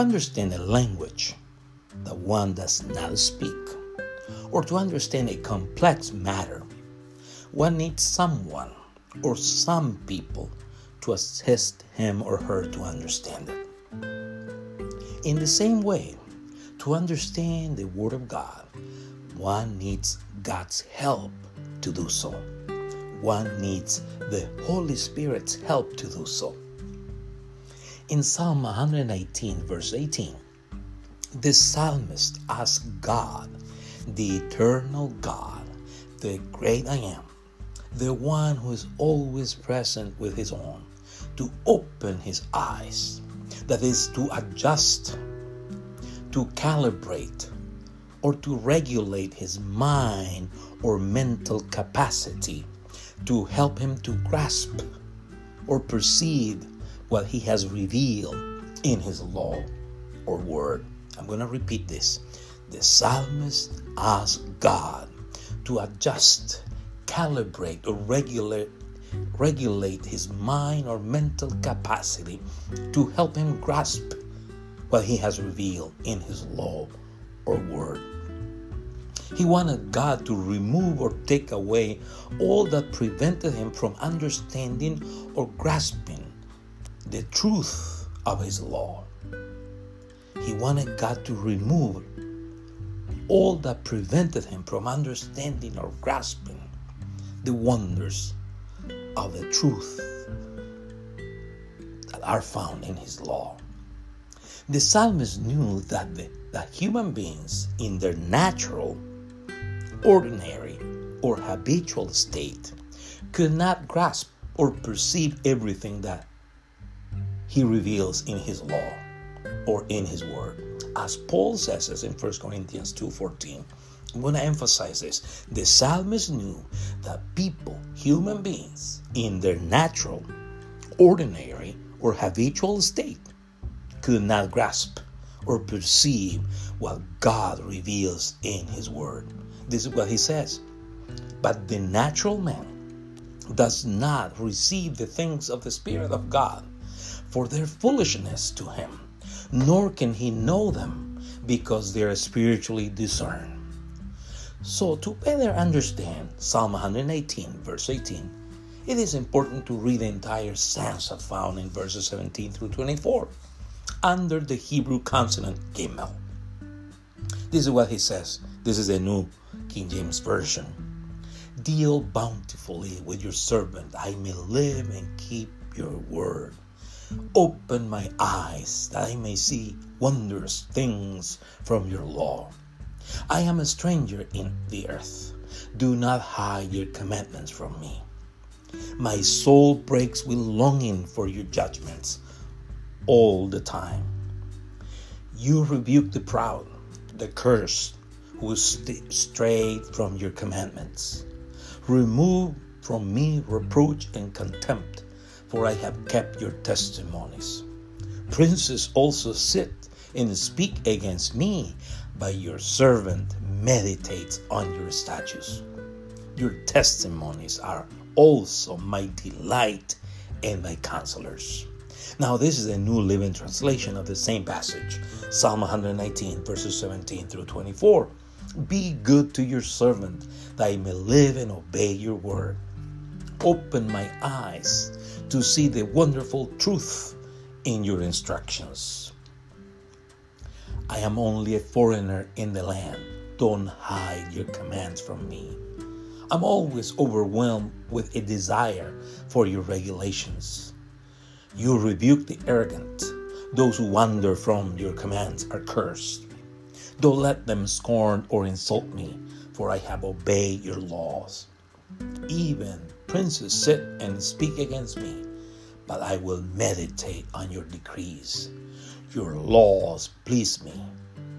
understand a language that one does not speak, or to understand a complex matter, one needs someone or some people to assist him or her to understand it. In the same way, to understand the Word of God, one needs God's help to do so. One needs the Holy Spirit's help to do so. In Psalm 119, verse 18, the psalmist asks God, the eternal God, the great I am, the one who is always present with his own, to open his eyes, that is, to adjust, to calibrate, or to regulate his mind or mental capacity to help him to grasp or perceive what he has revealed in his law or word. I'm going to repeat this. The psalmist asked God to adjust, calibrate, or regulate regulate his mind or mental capacity to help him grasp what he has revealed in his law or word. He wanted God to remove or take away all that prevented him from understanding or grasping the truth of his law. He wanted God to remove all that prevented him from understanding or grasping the wonders of the truth that are found in his law. The psalmist knew that the that human beings in their natural, ordinary, or habitual state could not grasp or perceive everything that he reveals in his law or in his word. As Paul says this in 1 Corinthians 2:14, I'm going to emphasize this. The psalmist knew that people, human beings, in their natural, ordinary, or habitual state could not grasp or perceive what God reveals in His Word. This is what He says. But the natural man does not receive the things of the Spirit of God for their foolishness to him, nor can he know them because they are spiritually discerned. So, to better understand Psalm 118, verse 18, it is important to read the entire stanza found in verses 17 through 24 under the Hebrew consonant Gimel. This is what he says. This is the new King James Version. Deal bountifully with your servant, I may live and keep your word. Open my eyes that I may see wondrous things from your law. I am a stranger in the earth. Do not hide your commandments from me. My soul breaks with longing for your judgments all the time. You rebuke the proud, the cursed, who st- strayed from your commandments. Remove from me reproach and contempt for I have kept your testimonies. Princes also sit and speak against me, but your servant meditates on your statutes. Your testimonies are also my delight and my counselors. Now, this is a New Living Translation of the same passage, Psalm 119, verses 17 through 24. Be good to your servant, that I may live and obey your word. Open my eyes to see the wonderful truth in your instructions. I am only a foreigner in the land. Don't hide your commands from me. I'm always overwhelmed with a desire for your regulations. You rebuke the arrogant. Those who wander from your commands are cursed. Don't let them scorn or insult me, for I have obeyed your laws. Even princes sit and speak against me, but I will meditate on your decrees. Your laws please me,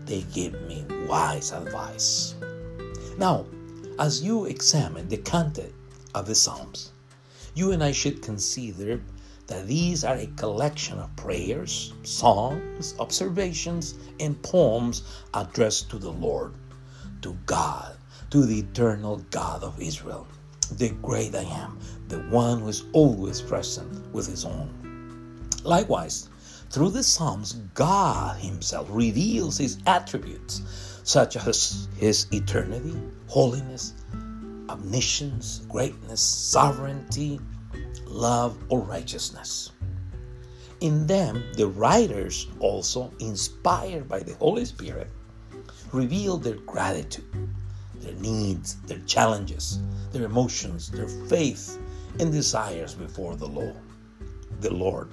they give me wise advice. Now, as you examine the content of the Psalms, you and I should consider that these are a collection of prayers, songs, observations, and poems addressed to the Lord, to God, to the eternal God of Israel the great I am, the one who is always present with his own. Likewise, Through the Psalms, God Himself reveals His attributes, such as His eternity, holiness, omniscience, greatness, sovereignty, love, or righteousness. In them, the writers, also inspired by the Holy Spirit, reveal their gratitude, their needs, their challenges, their emotions, their faith, and desires before the Lord. The Lord.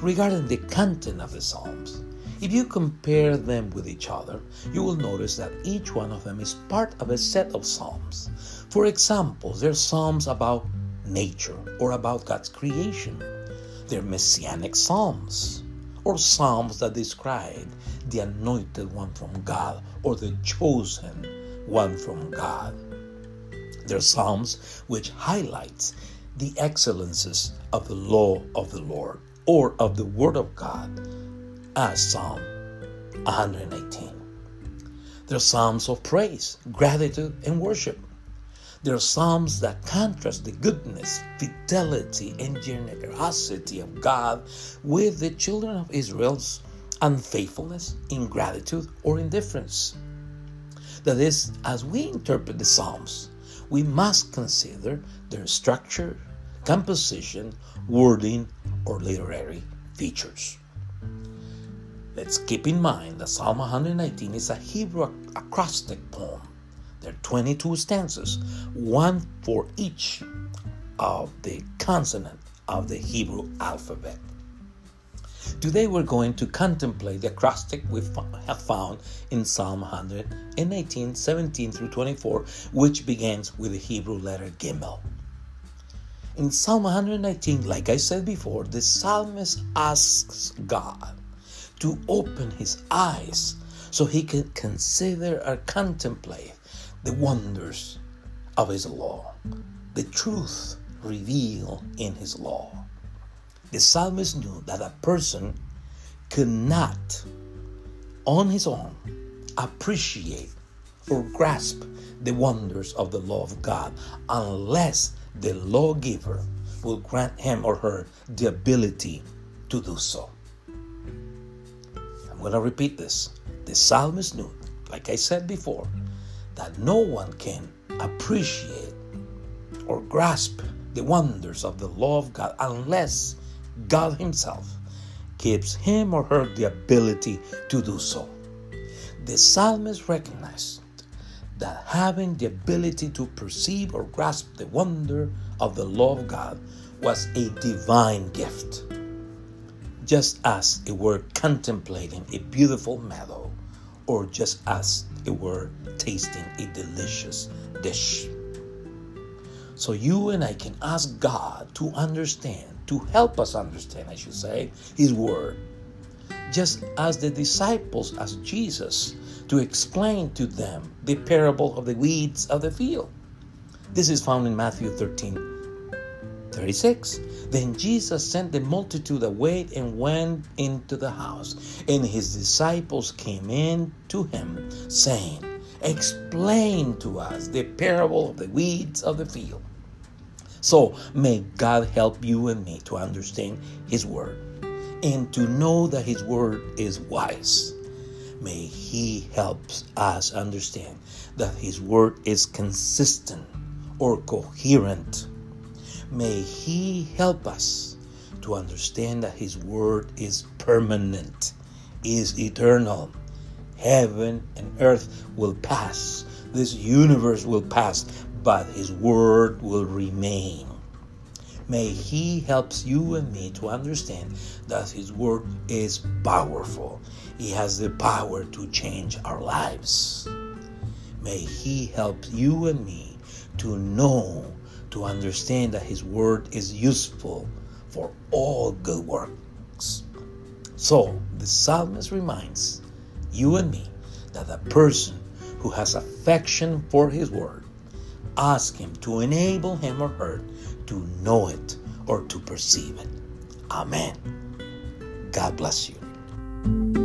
Regarding the content of the Psalms, if you compare them with each other, you will notice that each one of them is part of a set of Psalms. For example, there are Psalms about nature or about God's creation. They're Messianic Psalms or Psalms that describe the anointed one from God or the chosen one from God. There are Psalms which highlights the excellences of the law of the Lord or of the Word of God as Psalm 118. There are Psalms of praise, gratitude, and worship. There are Psalms that contrast the goodness, fidelity, and generosity of God with the children of Israel's unfaithfulness, ingratitude, or indifference. That is, as we interpret the Psalms, we must consider their structure, composition, wording, or literary features. Let's keep in mind that Psalm 119 is a Hebrew acrostic poem. There are 22 stanzas, one for each of the consonant of the Hebrew alphabet. Today we're going to contemplate the acrostic we have found in Psalm 118, 17 through 24, which begins with the Hebrew letter Gimel. In Psalm 119, like I said before, the psalmist asks God to open his eyes so he can consider or contemplate the wonders of his law, the truth revealed in his law. The psalmist knew that a person could not, on his own, appreciate or grasp the wonders of the law of God unless the lawgiver will grant him or her the ability to do so. I'm going to repeat this. The psalmist knew, like I said before, that no one can appreciate or grasp the wonders of the law of God unless God Himself gives him or her the ability to do so. The psalmist recognized that having the ability to perceive or grasp the wonder of the law of God was a divine gift, just as it were contemplating a beautiful meadow, or just as it were tasting a delicious dish. So you and I can ask God to understand, to help us understand, I should say, His Word. Just as the disciples asked Jesus to explain to them the parable of the weeds of the field. This is found in Matthew 13 36. Then Jesus sent the multitude away and went into the house, and his disciples came in to him, saying, Explain to us the parable of the weeds of the field. So may God help you and me to understand His Word and to know that His Word is wise. May He help us understand that His Word is consistent or coherent. May He help us to understand that His Word is permanent, is eternal. Heaven and earth will pass, this universe will pass, but His Word will remain. May He helps you and me to understand that His Word is powerful. He has the power to change our lives. May He help you and me to know, to understand that His Word is useful for all good works. So, the psalmist reminds you and me that a person who has affection for His Word ask Him to enable him or her to know it or to perceive it. Amen. God bless you.